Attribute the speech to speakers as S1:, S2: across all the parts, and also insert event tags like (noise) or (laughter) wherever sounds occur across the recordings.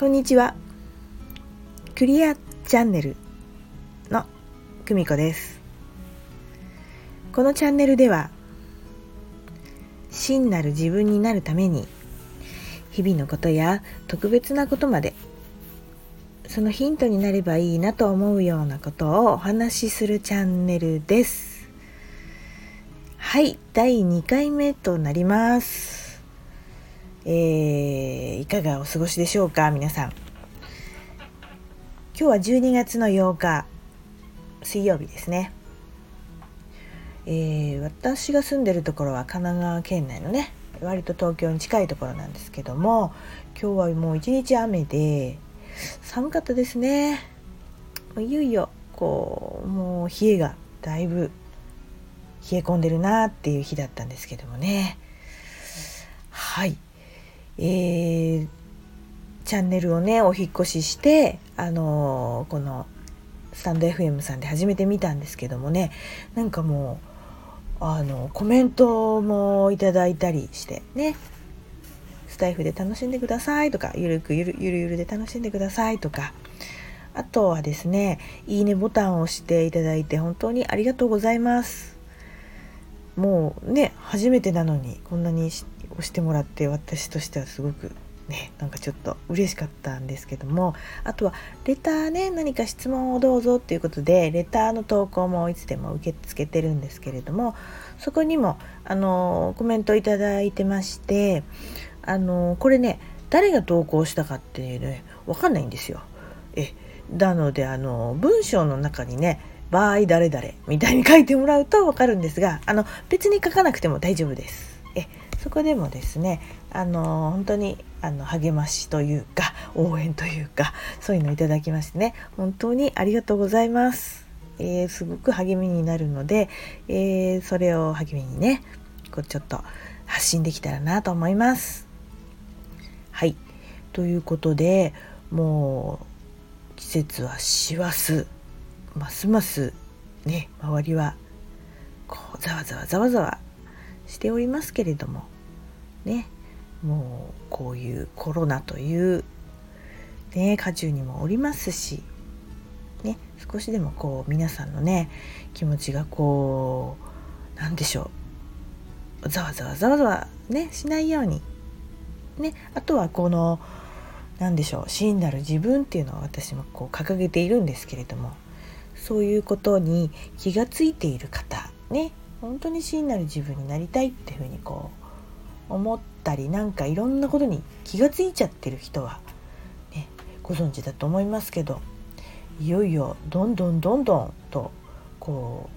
S1: こんにちは。クリアチャンネルの久美子です。このチャンネルでは真なる自分になるために日々のことや特別なことまでそのヒントになればいいなと思うようなことをお話しするチャンネルです。はい第2回目となります。えー、いかがお過ごしでしょうか皆さん。今日は12月の8日水曜日ですね、えー、私が住んでるところは神奈川県内のね割と東京に近いところなんですけども今日はもう一日雨で寒かったですね。いよいよこうもう冷えがだいぶ冷え込んでるなっていう日だったんですけどもね。はい。えー、チャンネルをねお引越ししてあのー、このスタンド FM さんで初めて見たんですけどもねなんかもうあのコメントもいただいたりしてねスタイフで楽しんでくださいとかゆるくゆるゆるゆるで楽しんでくださいとかあとはですねいいねボタンを押していただいて本当にありがとうございます。もうね初めてなのにこんなに押してもらって私としてはすごくねなんかちょっと嬉しかったんですけどもあとはレターね何か質問をどうぞっていうことでレターの投稿もいつでも受け付けてるんですけれどもそこにもあのコメントいただいてましてあのこれね誰が投稿したかっていうね分かんないんですよ。えなのであの文章の中にね場合誰々みたいに書いてもらうと分かるんですがあの別に書かなくても大丈夫です。そこでもですねあの本当にあの励ましというか (laughs) 応援というかそういうのをいただきましてね本当にありがとうございます。えー、すごく励みになるので、えー、それを励みにねこうちょっと発信できたらなと思います。はいということでもう季節は師走ますますね周りはこうざわざわざわざわしておりますけれどもねもうこういうコロナというね渦中にもおりますしね少しでもこう皆さんのね気持ちがこうなんでしょうざわざわざわざわねしないようにねあとはこの何でしょう真なる自分っていうのは私もこう掲げているんですけれどもそういうことに気がついている方ね本当に真なる自分になりたいっていうふうにこう思ったりなんかいろんなことに気がついちゃってる人は、ね、ご存知だと思いますけどいよいよどんどんどんどんとこ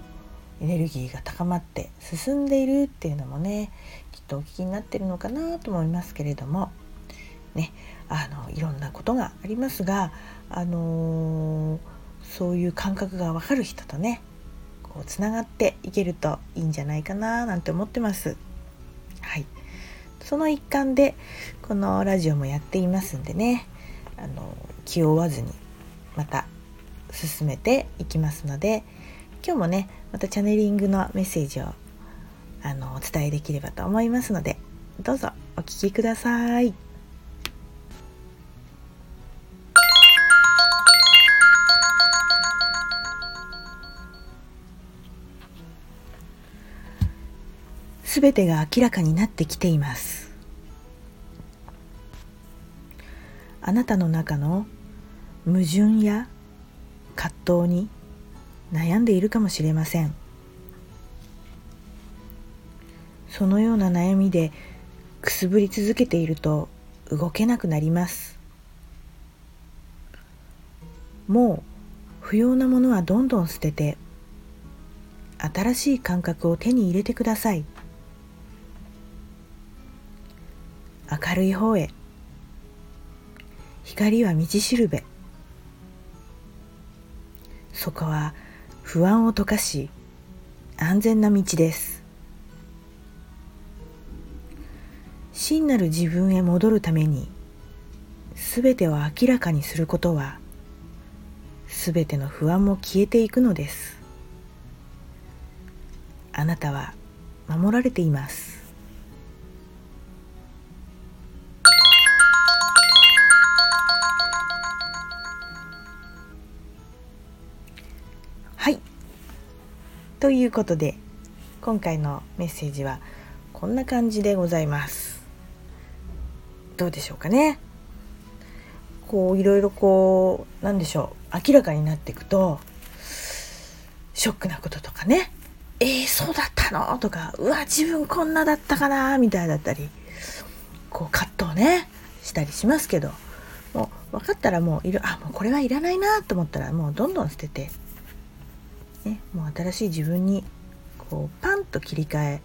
S1: うエネルギーが高まって進んでいるっていうのもねきっとお聞きになってるのかなと思いますけれどもねあのいろんなことがありますが、あのー、そういう感覚がわかる人とねこうつながっていけるといいんじゃないかななんて思ってます。はいその一環でこのラジオもやっていますんでねあの気負わずにまた進めていきますので今日もねまたチャネリングのメッセージをあのお伝えできればと思いますのでどうぞお聴きください。全てが明らかになってきています。あなたの中の矛盾や葛藤に悩んでいるかもしれません。そのような悩みでくすぶり続けていると動けなくなります。もう不要なものはどんどん捨てて新しい感覚を手に入れてください。明るい方へ。光は道しるべ。そこは不安を溶かし安全な道です。真なる自分へ戻るために全てを明らかにすることは全ての不安も消えていくのです。あなたは守られています。ということで今回のメッセージはこんな感じでございます。どうでしょうかね。こういろいろこうなんでしょう。明らかになっていくとショックなこととかね。えー、そうだったの？とかうわ自分こんなだったかな？みたいだったりこう葛藤ねしたりしますけど。もう分かったらもういるあもうこれはいらないなと思ったらもうどんどん捨てて、ね、もう新しい自分にこうパンと切り替え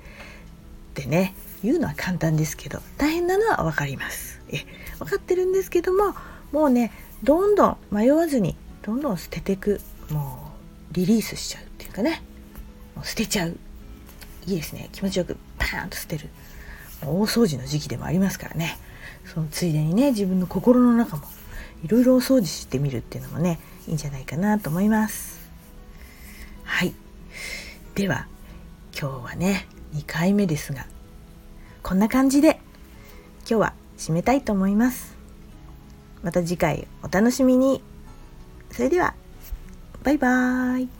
S1: てね言うのは簡単ですけど大変なのは分かります。え分かってるんですけどももうねどんどん迷わずにどんどん捨てていくもうリリースしちゃうっていうかねもう捨てちゃう。いいですね。気持ちよくパーンと捨てる。大掃除の時期でもありますからね。そのついでにね自分の心の中もいろいろお掃除してみるっていうのもねいいんじゃないかなと思います。はい。では今日はね2回目ですがこんな感じで今日は締めたいと思います。また次回お楽しみに。それではバイバーイ。